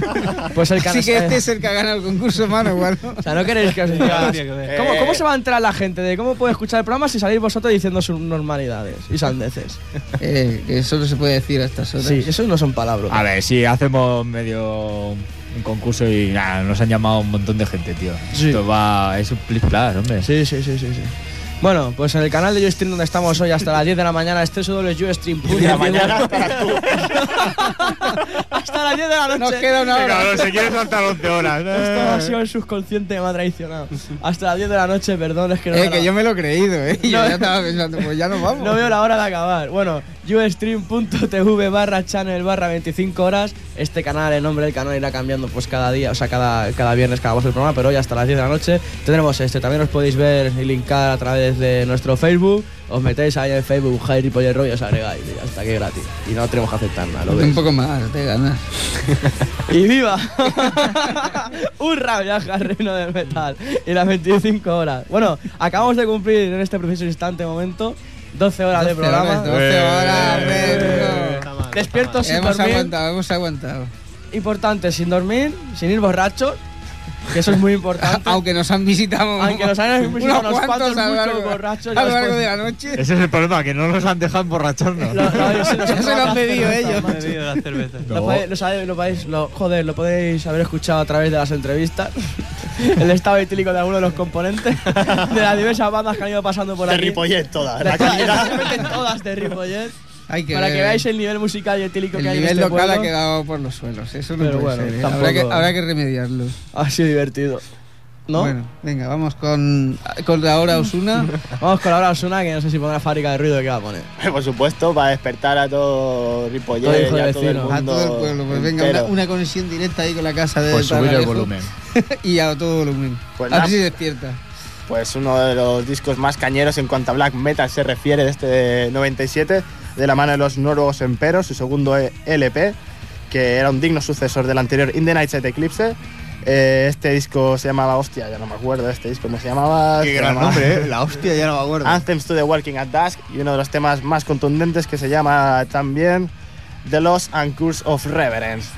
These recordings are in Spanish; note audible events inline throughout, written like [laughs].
[laughs] Pues el. Así que este es el que ha ganado el concurso, mano, igual. O sea, no queréis que os diga. ¿Cómo, ¿Cómo se va a enterar la gente de cómo puede escuchar el programa si salís vosotros diciendo sus normalidades y sandeces? Eh, que eso no se puede decir a estas horas. Sí, eso no son palabras. A ver, si hacemos medio un concurso y nada, nos han llamado un montón de gente, tío. Sí. Esto va, es un plis plas, hombre. Sí, sí, sí, sí, sí. Bueno, pues en el canal de Ustream donde estamos hoy hasta las 10 de la mañana es www.ustream. De la mañana hasta las 10 [laughs] de la noche. Nos queda una hora. Cabrón, se quiere saltar 11 horas. Esto ha sido el subconsciente que me ha traicionado. Hasta las 10 de la noche, perdón, es que no, Eh, que la- yo me lo he creído, ¿eh? Yo No. ya estaba pensando, pues ya nos vamos. no veo la hora de acabar. Bueno, ustream.tv barra channel barra 25 horas. Este canal, el nombre del canal irá cambiando pues cada día, o sea, cada, cada viernes cada el programa, pero hoy hasta las 10 de la noche tendremos este. También os podéis ver y linkar a través de nuestro Facebook. Os metéis ahí en Facebook, Jair y Pollerro y os agregáis. Y ya está, que gratis. Y no tenemos que aceptar nada, lo Un poco más, te ganas. [laughs] ¡Y viva! [laughs] ¡Hurra! Viaja al reino del metal. Y las 25 horas. Bueno, acabamos de cumplir en este preciso instante, momento, 12 horas de 12 programa. horas, 12 horas, Eh. no. Despiertos sin Hemos dormir. aguantado, hemos aguantado. Importante, sin dormir, sin ir borrachos. Que eso es muy importante. [laughs] Aunque nos han visitado. Aunque nos han visitado unos cuantos a lo muchos largo- borrachos, A lo largo de la noche. Ese es el problema, que no nos han dejado emborracharnos. Lo- lo- se nos [laughs] Ya se lo han pedido la ellos. la joder, lo podéis haber escuchado a través de las entrevistas. [laughs] El estado etílico de algunos de los componentes de las diversas bandas que han ido pasando por De aquí. Ripollet. De La todas, calidad. exactamente todas de Ripollet. Hay que para que ver. veáis el nivel musical y etílico El que hay en nivel este local ha pueblo. quedado por los suelos. Eso no Pero puede bueno, ser. ¿eh? Habrá, que, habrá que remediarlo. Ha sido divertido. ¿No? Bueno, venga, vamos con, con la hora Osuna. [laughs] Vamos con la hora Osuna, que no sé si pondrá fábrica de ruido que va a poner. [laughs] Por supuesto, para despertar a todo Todo Ripollet hijo y a todo el mundo. a todo el pueblo. Pues venga, una, entero. una conexión directa ahí con la casa de Pues subir el volumen. [laughs] y a todo volumen. Pues a ver si despierta. Pues uno de los discos más cañeros en cuanto a black metal se refiere de este 97, de la mano de los nuevos Emperos, su segundo E- LP, que era un digno sucesor del anterior In the Night Set Eclipse. Eh, este disco se llamaba, hostia, ya no me acuerdo, este disco cómo se llamaba. Qué Se gran llamaba nombre, ¿eh? La hostia, ya no me acuerdo. Anthems to the Walking at Dusk y uno de los temas más contundentes que se llama también The Lost and Curse of Reverence.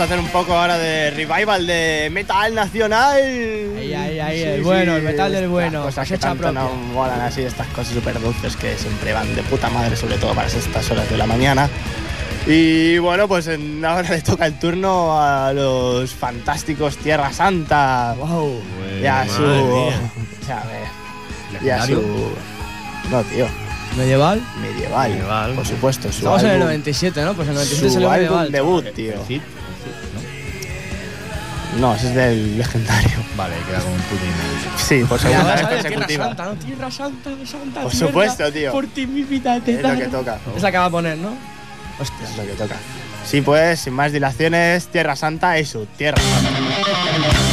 A hacer un poco ahora de revival de metal nacional. Ahí, ahí, ahí, el bueno, el metal del bueno, Cosas que cosecha tanto propia. no molan así, estas cosas súper dulces que siempre van de puta madre, sobre todo para estas horas de la mañana. Y bueno, pues en- ahora le toca el turno a los fantásticos Tierra Santa. Wow. Y a su. Madre mía. o sea, a ver, y a Legendario. su. No, tío. Medieval. Medieval. Medieval. Por supuesto. Su Estamos en el álbum- 97, ¿no? Pues en el 97 Su salió álbum medieval. debut, tío. No, ese es del legendario. Vale, queda como un putín. Sí, por segunda vez consecutiva. Santa, ¿no? Tierra Santa, Santa. Por tierra, supuesto, tío. Por ti mi vida te Es lo que toca. Es la que va a poner, ¿no? Hostia. Es lo que toca. Sí, pues, sin más dilaciones, Tierra Santa es su Tierra Santa.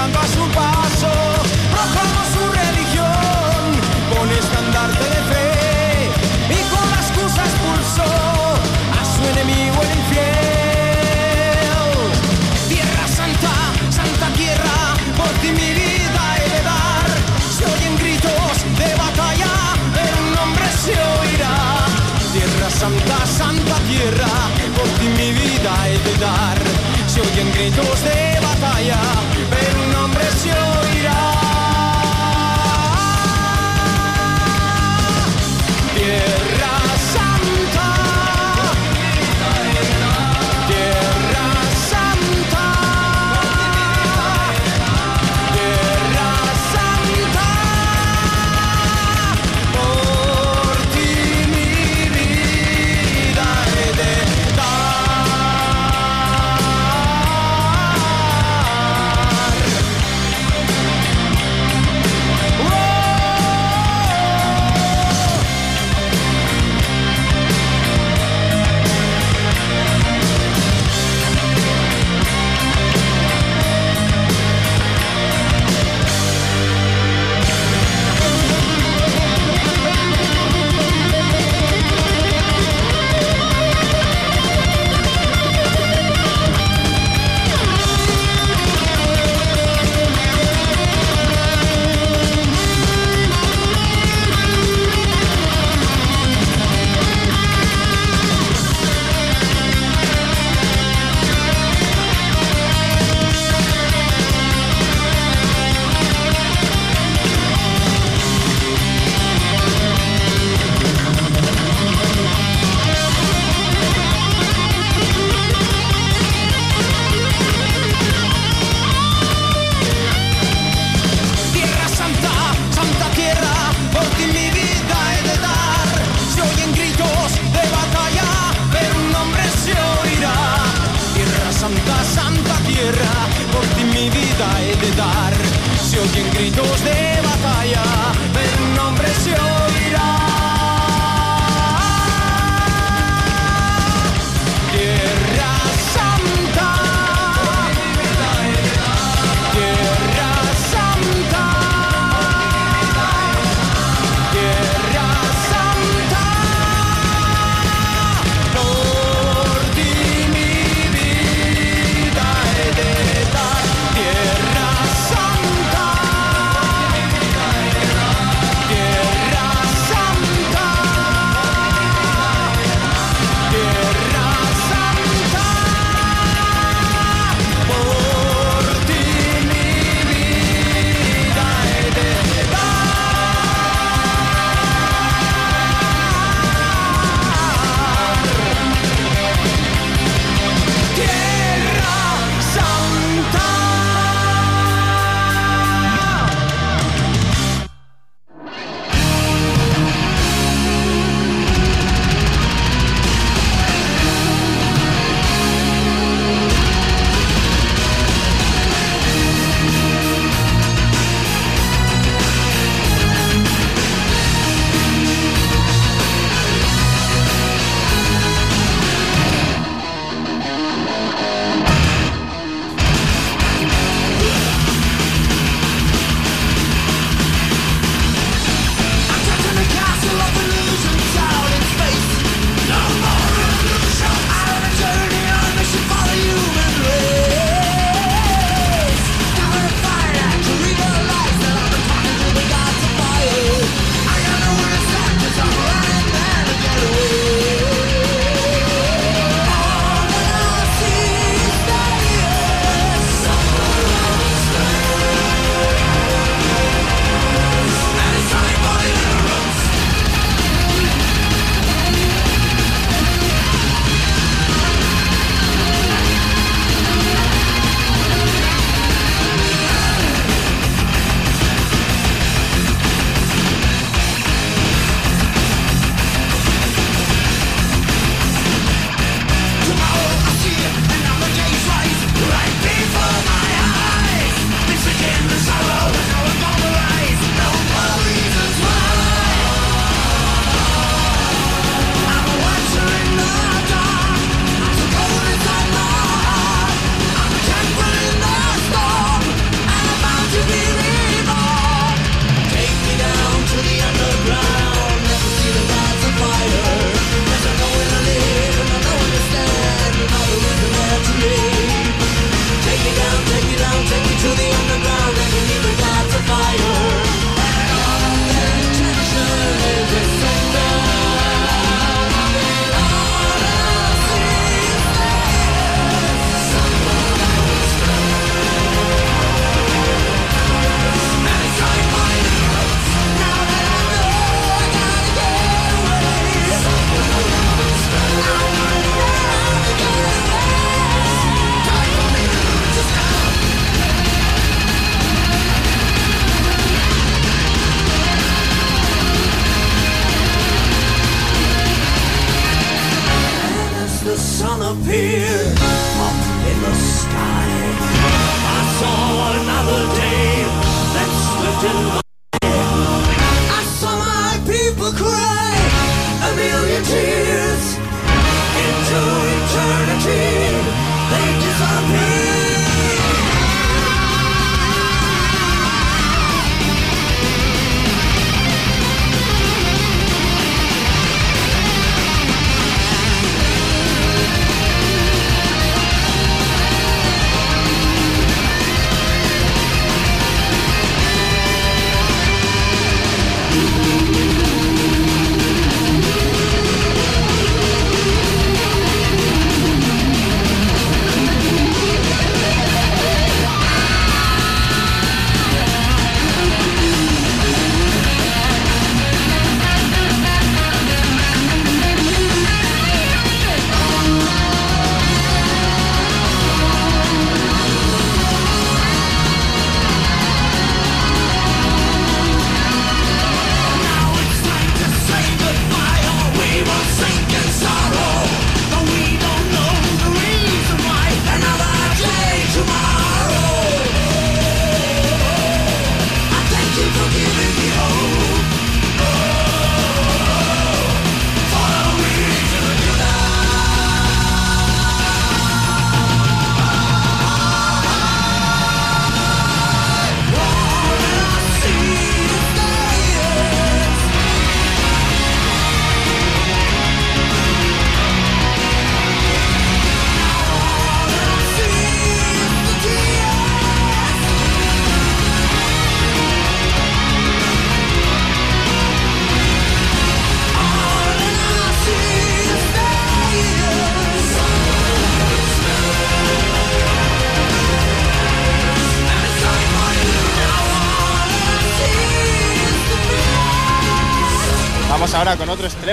Sembrando a su paso. Proclamó su religión con estandarte de fe y con la excusa expulsó a su enemigo el infiel. Tierra santa, santa tierra, por ti mi vida he de dar. Se oyen gritos de batalla, un nombre se oirá. Tierra santa, santa tierra, por ti mi vida he de dar. Se oyen gritos de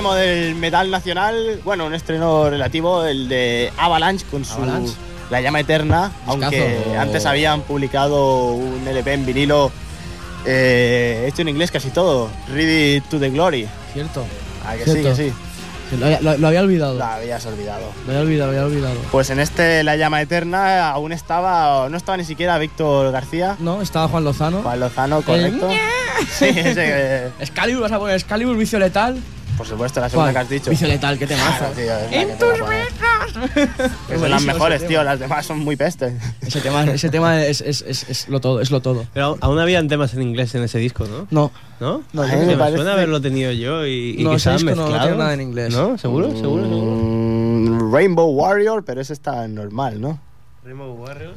extremo del metal nacional. Bueno, un estreno relativo, el de Avalanche con su Avalanche. La llama eterna, aunque antes habían publicado un LP en vinilo eh, hecho en inglés casi todo, Ready to the Glory. Cierto. Ah, que sí, Cierto. que sí. Lo, había- lo- lo había olvidado. Lo habías olvidado. Lo había olvidado, lo había olvidado. Pues en este La llama eterna aún estaba, no estaba ni siquiera Víctor García, No, estaba Juan Lozano. Juan Lozano, correcto. Sí, eh, [laughs] Excalibur, vas a poner Excalibur, vicio letal. Por supuesto, la segunda ¿Cuál? que has dicho. Vicio letal, qué temazo. Claro, tío, es la que te voy a poner. Que son las buenísimo mejores, ese tío, tema. las demás son muy pestes. Ese tema, ese tema es, es, es, es lo todo, es lo todo. Pero aún- habían temas en inglés en ese disco, ¿no? No, ¿No? No, A mí me, me parece- suena haberlo tenido yo y, y No, ese quizás disco no- no mezclado. tiene nada en inglés. ¿No? ¿Seguro? ¿Seguro? ¿Seguro? Mm, Rainbow Warrior, pero ese está normal, ¿no?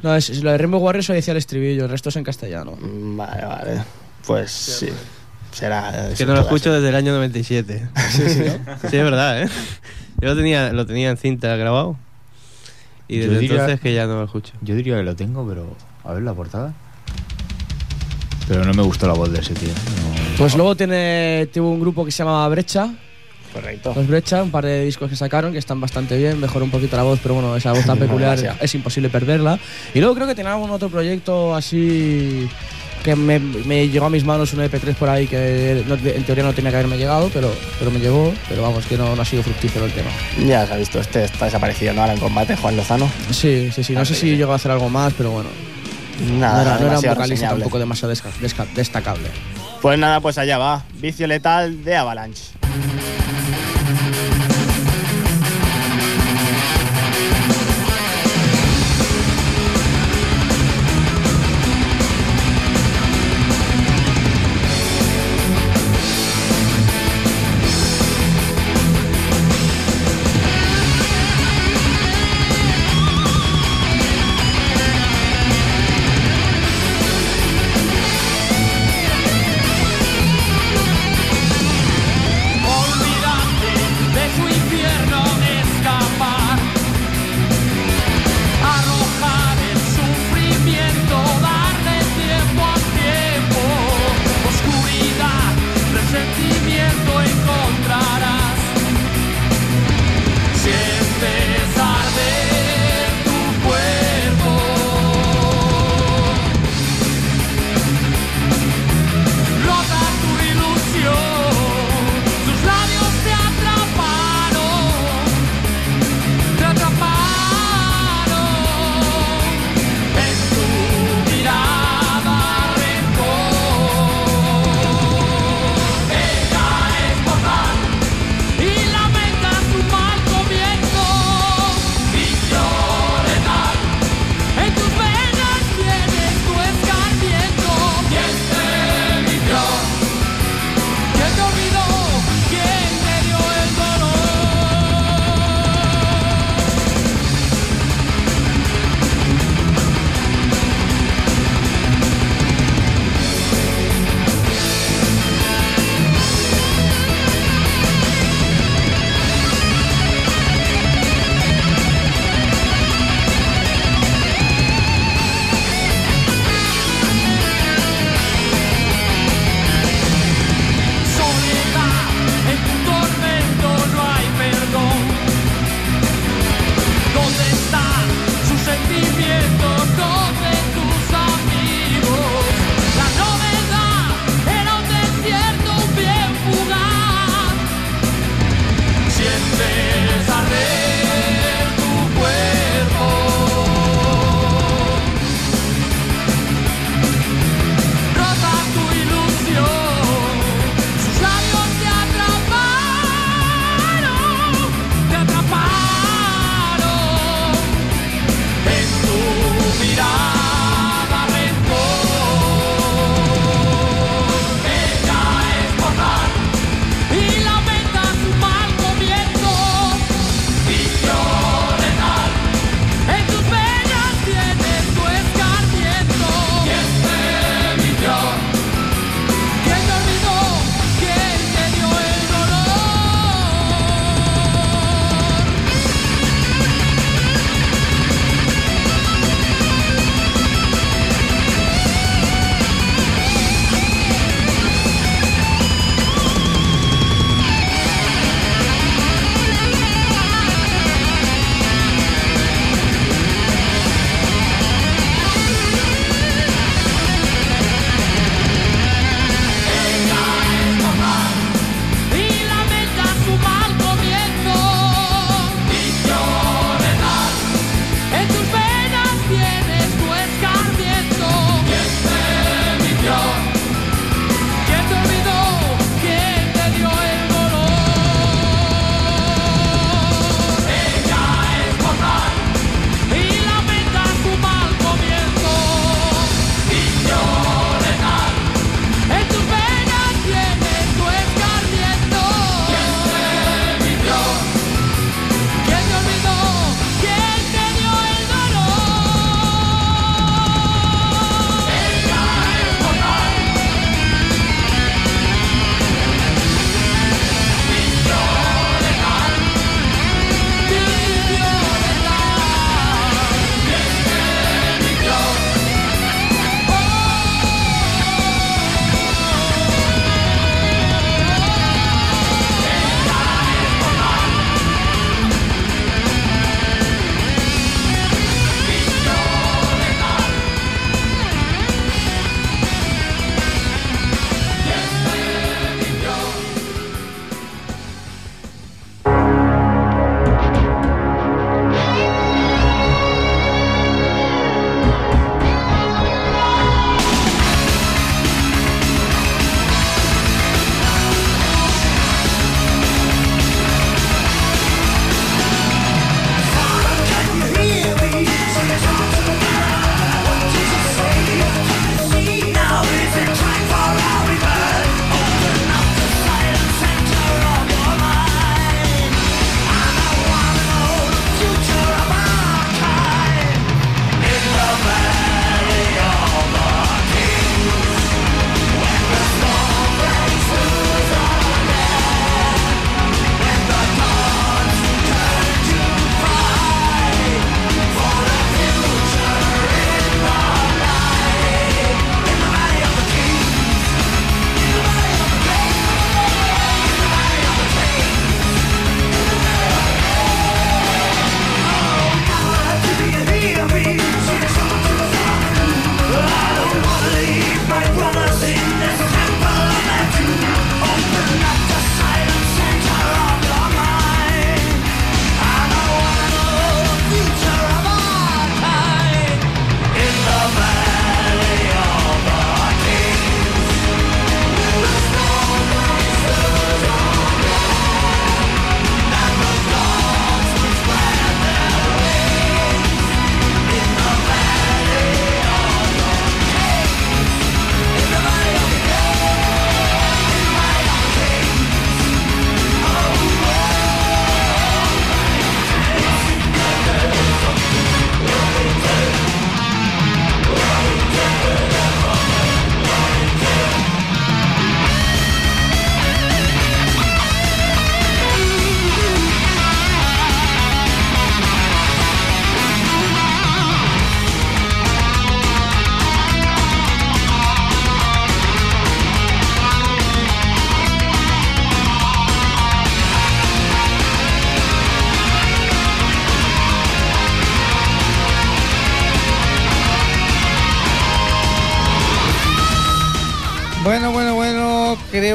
No, es, es lo de Rainbow Warriors lo decía el estribillo, el resto es en castellano. Mm, Vale, vale. Pues sí. Será. Que no lo escucho desde el año 97. [laughs] Sí, sí, ¿no? [laughs] Sí, es verdad, ¿eh? Yo lo tenía, lo tenía en cinta grabado. Y desde diría- entonces que ya no lo escucho. Yo diría que lo tengo, pero. A ver la portada. Pero no me gustó la voz de ese tío. No- Pues luego tiene, tuvo un grupo que se llamaba Brecha, Correcto. los Brecha, un par de discos que sacaron que están bastante bien, mejoró un poquito la voz, pero bueno, esa voz tan [laughs] peculiar es imposible perderla. Y luego creo que tenía algún otro proyecto así que me, me llegó a mis manos un EP3 por ahí que no- en teoría no tenía que haberme llegado, pero, pero me llegó, pero vamos, que no, no ha sido fructífero el tema. Ya se ha visto, este está desaparecido, ¿no? Ahora en combate, Juan Lozano. Sí, sí, sí, no sé si llegó a hacer algo más, pero bueno, Nada, no era, no era un vocalista reseñable. tampoco demasiado desca- desca- destacable. Pues nada, pues allá va. Vicio letal de Avalanche.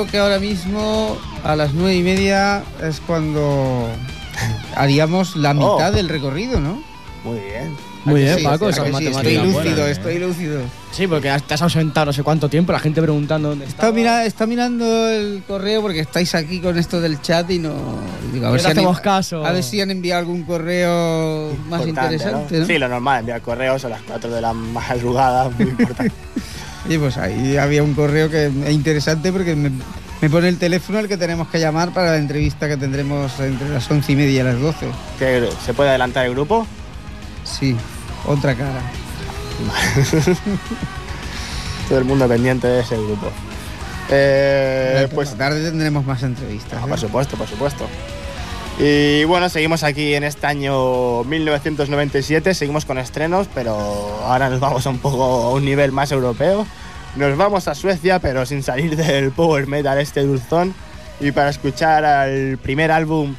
Creo que ahora mismo a las nueve y media es cuando haríamos la mitad Oh. del recorrido, ¿no? Muy bien. Muy ¿A que bien, sí? Paco, Estoy buenas, lúcido, ¿eh? estoy lúcido. Sí, porque te has ausentado no sé cuánto tiempo, la gente preguntando dónde Está, mira, está mirando el correo porque estáis aquí con esto del chat y no. digo, a, ver si han, hacemos caso. a ver si han enviado algún correo más Importante, interesante, ¿no? Sí, lo normal, enviar correos a las 4 de la madrugada, muy importante. [laughs] Y pues ahí había un correo que es interesante porque me, me pone el teléfono al que tenemos que llamar para la entrevista que tendremos entre las once y media y las 12. ¿Que ¿Se puede adelantar el grupo? Sí, otra cara. [laughs] Todo el mundo pendiente de ese grupo. Eh, pues pues tarde tendremos más entrevistas. Ah, ¿eh? por supuesto, por supuesto. Y bueno, seguimos aquí en este año 1997, seguimos con estrenos, pero ahora nos vamos a un poco a un nivel más europeo. Nos vamos a Suecia, pero sin salir del power metal este dulzón. Y para escuchar al primer álbum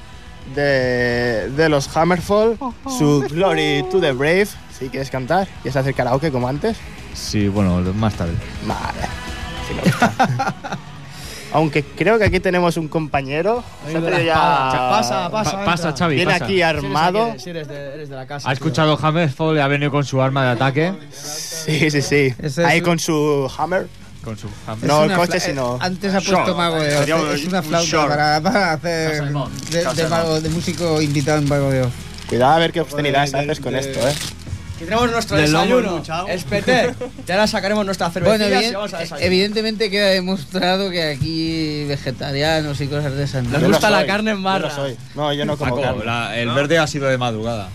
de, de los Hammerfall, su Glory to the Brave. Si quieres cantar, ¿quieres hacer karaoke como antes? Sí, bueno, más tarde. Vale, si me gusta. [laughs] Aunque creo que aquí tenemos un compañero. Se ha traído ya- Pasa, pasa. Pa- pasa, entra. Xavi, Viene pasa. aquí armado. Sí, eres, de, eres de la casa. Ha escuchado Hammerfall y ha venido con su arma de ataque. Sí, sí, sí. Ese Ahí es- con su hammer. Con su Es hammer. No, el una coche, fla- eh, sino- Antes ha puesto Short. Mago de Oz. Sería un- Es una un flauta short. para, para hacer Salmón. de, de, mago- de músico invitado en Mago de Oz. Cuidado a ver qué obscenidades haces con de- esto, eh. Aquí tenemos nuestro Del lomo desayuno. escuchado. Espete. Y ahora sacaremos nuestra Bueno, cervecilla y evident- vamos a desayunar. evidentemente queda demostrado que aquí vegetarianos y cosas de esas. ¿no? Nos Yo no gusta la carne en yo barra. No, soy. no, yo no como Paco, carne. la- el verde ha sido de madrugada,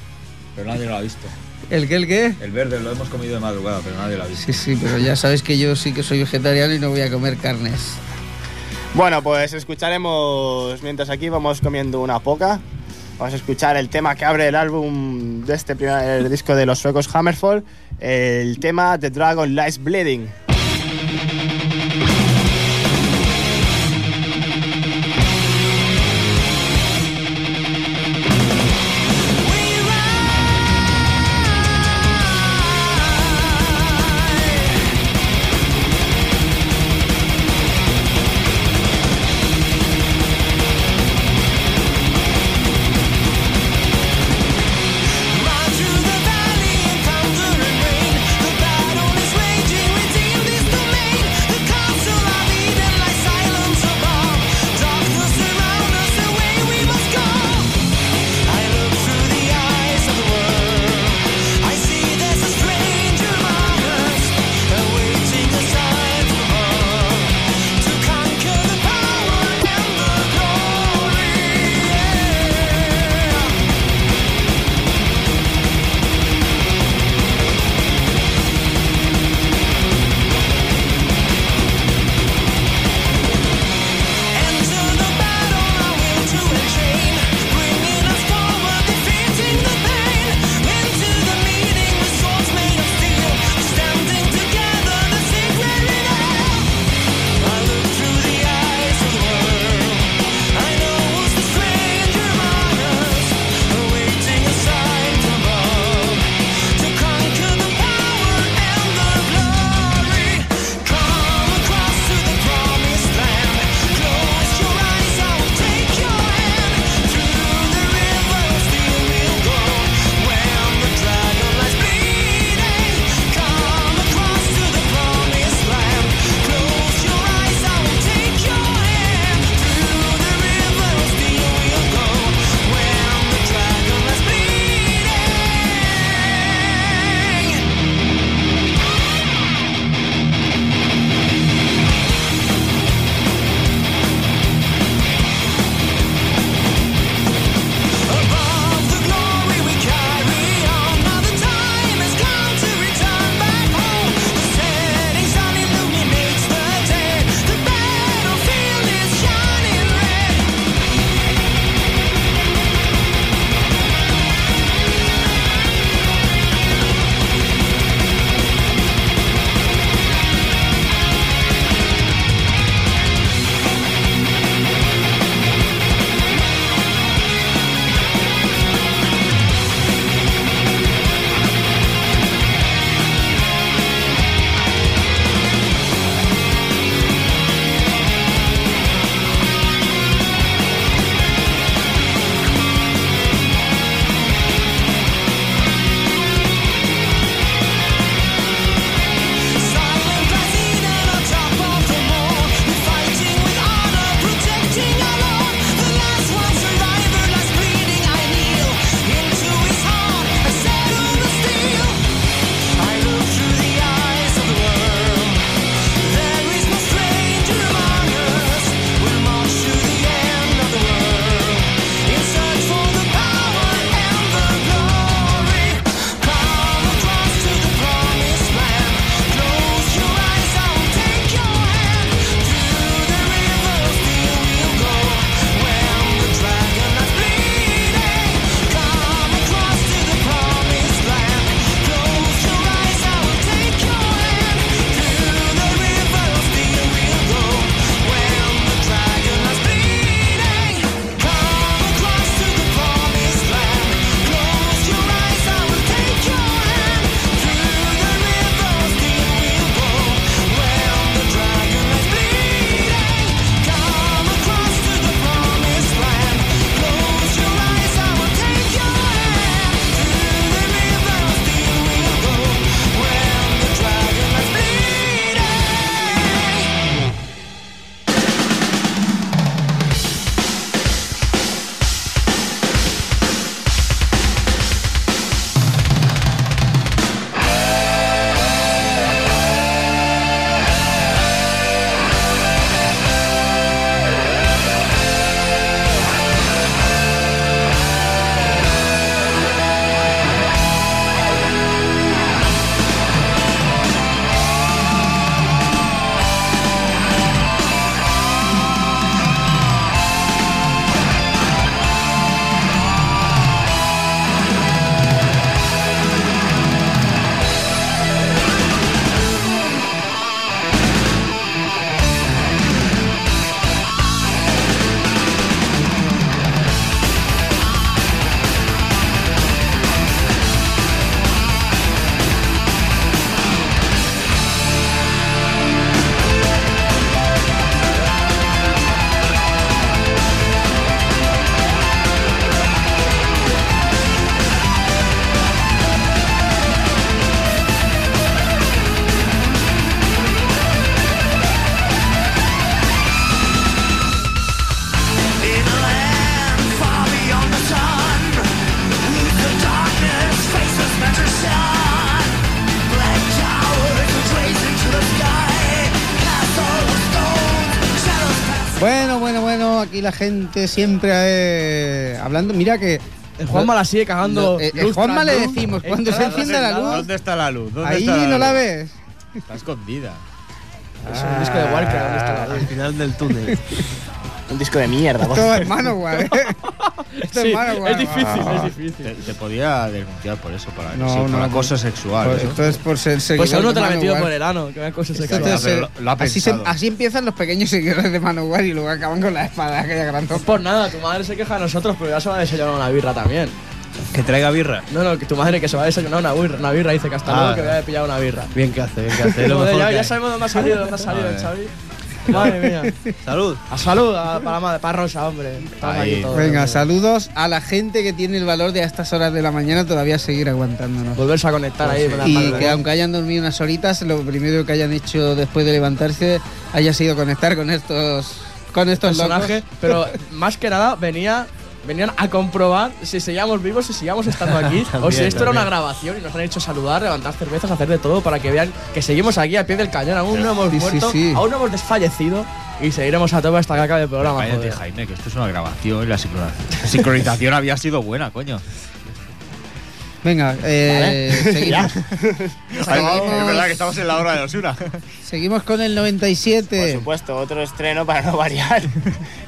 pero nadie lo ha visto. ¿El qué, el qué? El verde lo hemos comido de madrugada, pero nadie lo ha visto. Sí, sí, pero ya sabes que yo sí que soy vegetariano y no voy a comer carnes. Bueno, pues escucharemos mientras aquí vamos comiendo una poca. Vamos a escuchar el tema que abre el álbum de este primer disco de los suecos Hammerfall, el tema The Dragon Lies Bleeding. Gente siempre eh, hablando. Mira que. El Juanma la sigue cagando. Lo- eh, el luz Juanma le decimos, cuando se enciende la luz, ¿Dónde está la luz? ¿Dónde ahí está no la ves. Está escondida. Es un disco de Warcraft. ¿dónde está la luz? Al final del túnel. Un disco de mierda. Esto es Manowar, ¿eh? [laughs] Esto Sí, es difícil, Ah. es difícil. Te, te podía denunciar por eso, para No, sí, por no, acoso sexual. Pues ¿eh? esto es por ser seguidor Pues aún no te la ha metido por el ano, que Esto sexual. es pero ser- lo- lo ha así, se- así empiezan los pequeños seguidores de Manowar y luego acaban con la espada aquella gran es por nada, tu madre se queja de nosotros, pero ya se va a desayunar una birra también. Que traiga birra. No, no, que tu madre que se va a desayunar una birra, una birra dice que hasta Ah. luego que voy a pillar una birra. Bien que hace, bien que hace. Lo Joder, mejor ya, que ya sabemos dónde ha salido, dónde ha salido el. Xavi. Madre mía. [laughs] Salud. A salud, a- para, la madre- para Rosa, hombre. Ahí. Venga, saludos a la gente que tiene el valor de a estas horas de la mañana todavía seguir aguantándonos. Volverse a conectar ahí. con las Y que aunque hayan dormido unas horitas, lo primero que hayan hecho después de levantarse haya sido conectar con estos con estos personaje, locos. pero [laughs] más que nada venía venían a comprobar si seguíamos vivos, si sigamos estando aquí, [laughs] o si También, esto era una grabación y nos han hecho saludar, levantar cervezas, hacer de todo para que vean que seguimos aquí al pie del cañón, aún no hemos Sí, muerto, sí. aún no hemos desfallecido y seguiremos a tope hasta que acabe el programa. Cállate, joder. Jaime, que esto es una grabación y la sincronización, la sincronización había sido buena, coño. Venga, eh, [laughs] seguimos. es verdad que estamos en la hora de los una. [laughs] Seguimos con el Por 97. supuesto, otro estreno para no [laughs] variar.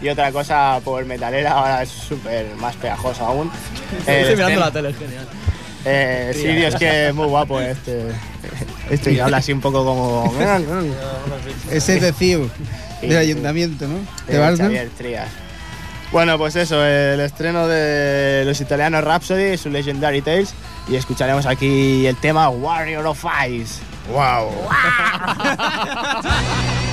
y otra cosa por metalera, ahora es súper más pegajosa aún. Eh, Estoy mirando la tele, es genial. Eh, sí, tío, es que es muy guapo este. Este que habla así un poco como. Ese es de CIU, del ayuntamiento, ¿no? De de. Xavier Trias. Bueno, pues eso, el estreno de los italianos Rhapsody, su Legendary Tales, y escucharemos aquí el tema Warrior of Ice. ¡Wow! Too [laughs]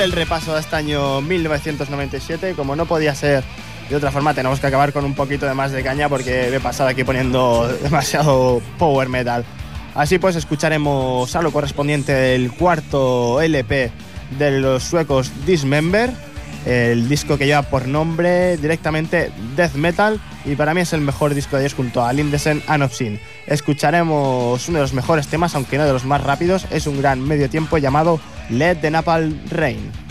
acabar el repaso de este año 1997, como no podía ser de otra forma, tenemos que acabar con un poquito de más de caña porque me he pasado aquí poniendo [laughs] demasiado power metal. Así pues, escucharemos a lo correspondiente del cuarto LP de los suecos Dismember, el disco que lleva por nombre directamente Death Metal y para mí es el mejor disco de ellos junto a Lindesen and. Escucharemos uno de los mejores temas, aunque no de los más rápidos, es un gran medio tiempo llamado Let the Napalm Rain.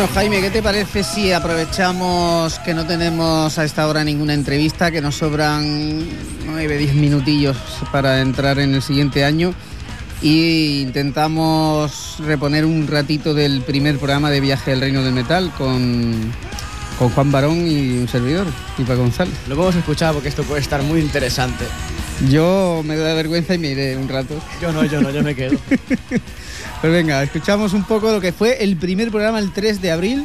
Bueno, Jaime, ¿qué te parece si aprovechamos que no tenemos a esta hora ninguna entrevista, que nos sobran 9, 10 minutillos para entrar en el siguiente año y intentamos reponer un ratito del primer programa de Viaje al Reino del Metal con, con Juan Barón y un servidor, Pipa González? Lo podemos escuchar porque esto puede estar muy interesante. Yo me da vergüenza y me iré un rato. Yo no, yo no, yo me quedo. [laughs] Pues venga, escuchamos un poco lo que fue el primer programa el 3 de abril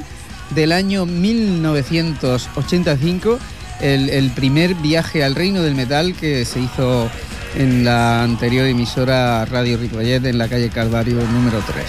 del año 1985, el, primer viaje al reino del metal que se hizo en la anterior emisora Radio Ripollet en la calle Calvario número 3.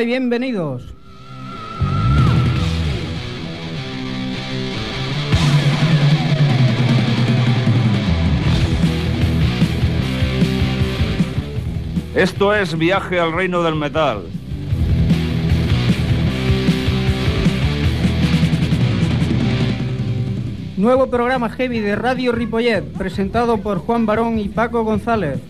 Hola y bienvenidos. Esto es Viaje al Reino del Metal. Nuevo programa heavy de Radio Ripollet, presentado por Juan Barón y Paco González.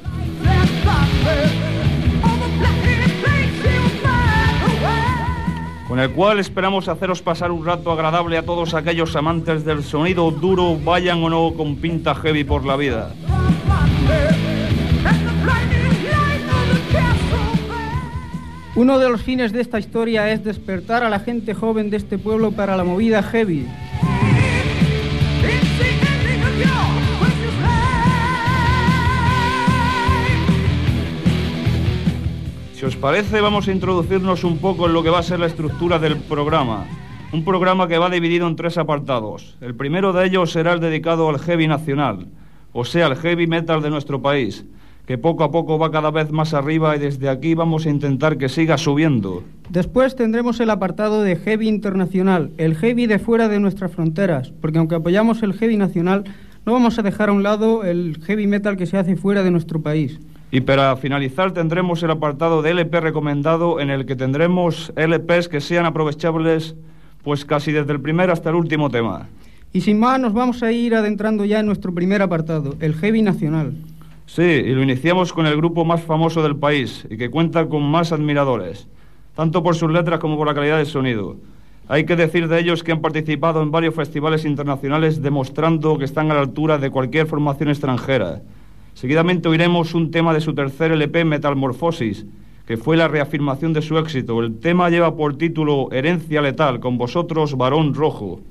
Con el cual esperamos haceros pasar un rato agradable a todos aquellos amantes del sonido duro, vayan o no con pinta heavy por la vida. Uno de los fines de esta historia es despertar a la gente joven de este pueblo para la movida heavy. Si os parece, vamos a introducirnos un poco en lo que va a ser la estructura del programa. Un programa que va dividido en tres apartados. El primero de ellos será el dedicado al heavy nacional, o sea, al heavy metal de nuestro país, que poco a poco va cada vez más arriba y desde aquí vamos a intentar que siga subiendo. Después tendremos el apartado de heavy internacional, el heavy de fuera de nuestras fronteras, porque aunque apoyamos el heavy nacional, no vamos a dejar a un lado el heavy metal que se hace fuera de nuestro país. Y para finalizar tendremos el apartado de LP recomendado en el que tendremos LPs que sean aprovechables pues casi desde el primer hasta el último tema. Y sin más nos vamos a ir adentrando ya en nuestro primer apartado, el heavy nacional. Sí, y lo iniciamos con el grupo más famoso del país y que cuenta con más admiradores, tanto por sus letras como por la calidad del sonido. Hay que decir de ellos que han participado en varios festivales internacionales demostrando que están a la altura de cualquier formación extranjera. Seguidamente oiremos un tema de su tercer LP, Metamorfosis, que fue la reafirmación de su éxito. El tema lleva por título Herencia Letal, con vosotros, Varón Rojo.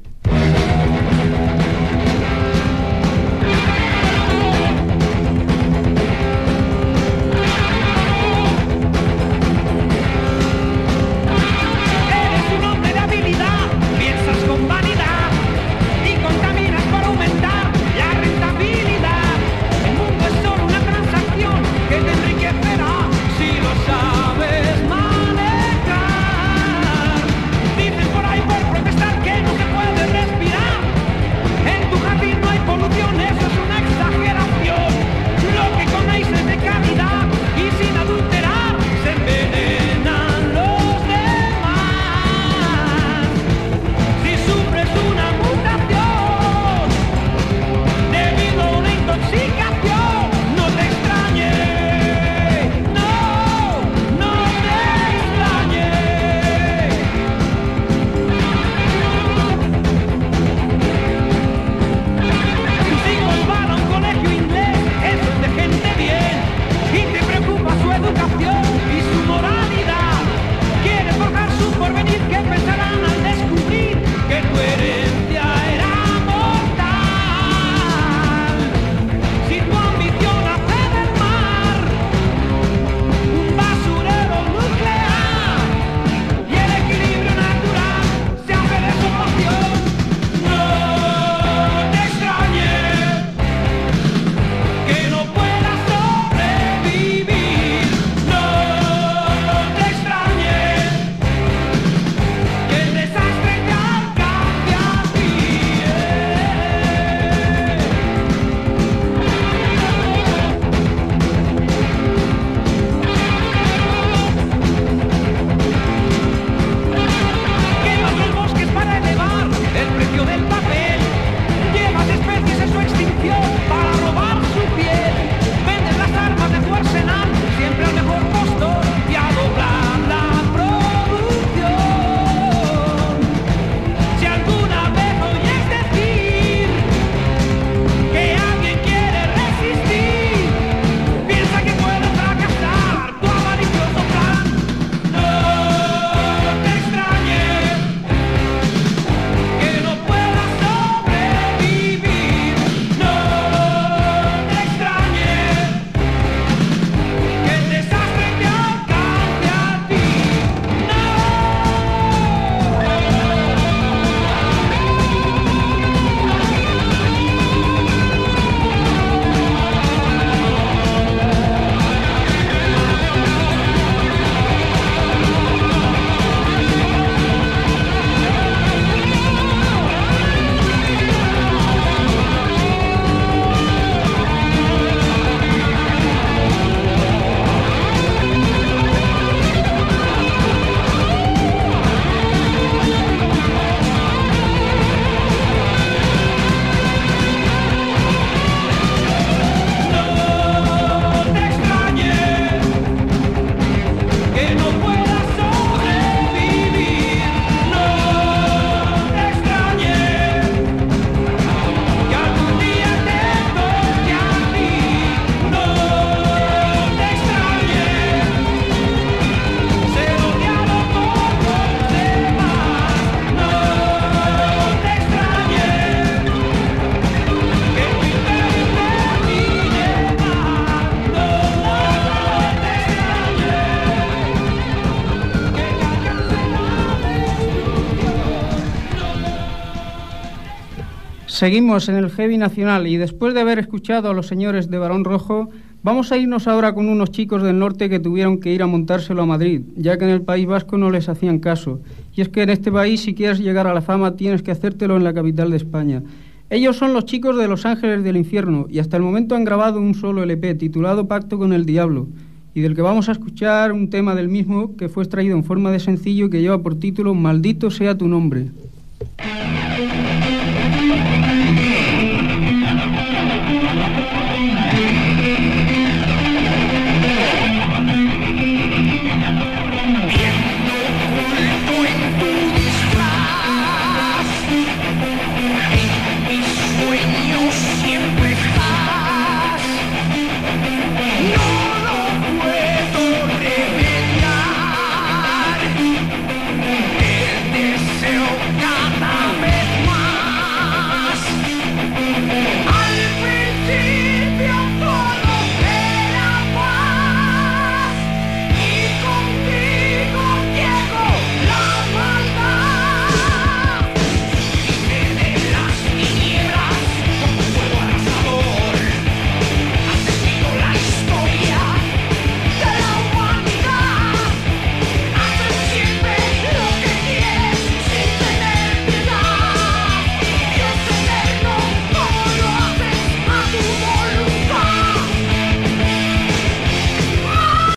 Seguimos en el Heavy Nacional y después de haber escuchado a los señores de Barón Rojo, vamos a irnos ahora con unos chicos del norte que tuvieron que ir a montárselo a Madrid, ya que en el País Vasco no les hacían caso. Y es que en este país, si quieres llegar a la fama, tienes que hacértelo en la capital de España. Ellos son los chicos de Los Ángeles del Infierno y hasta el momento han grabado un solo LP titulado Pacto con el Diablo y del que vamos a escuchar un tema del mismo que fue extraído en forma de sencillo que lleva por título Maldito sea tu nombre.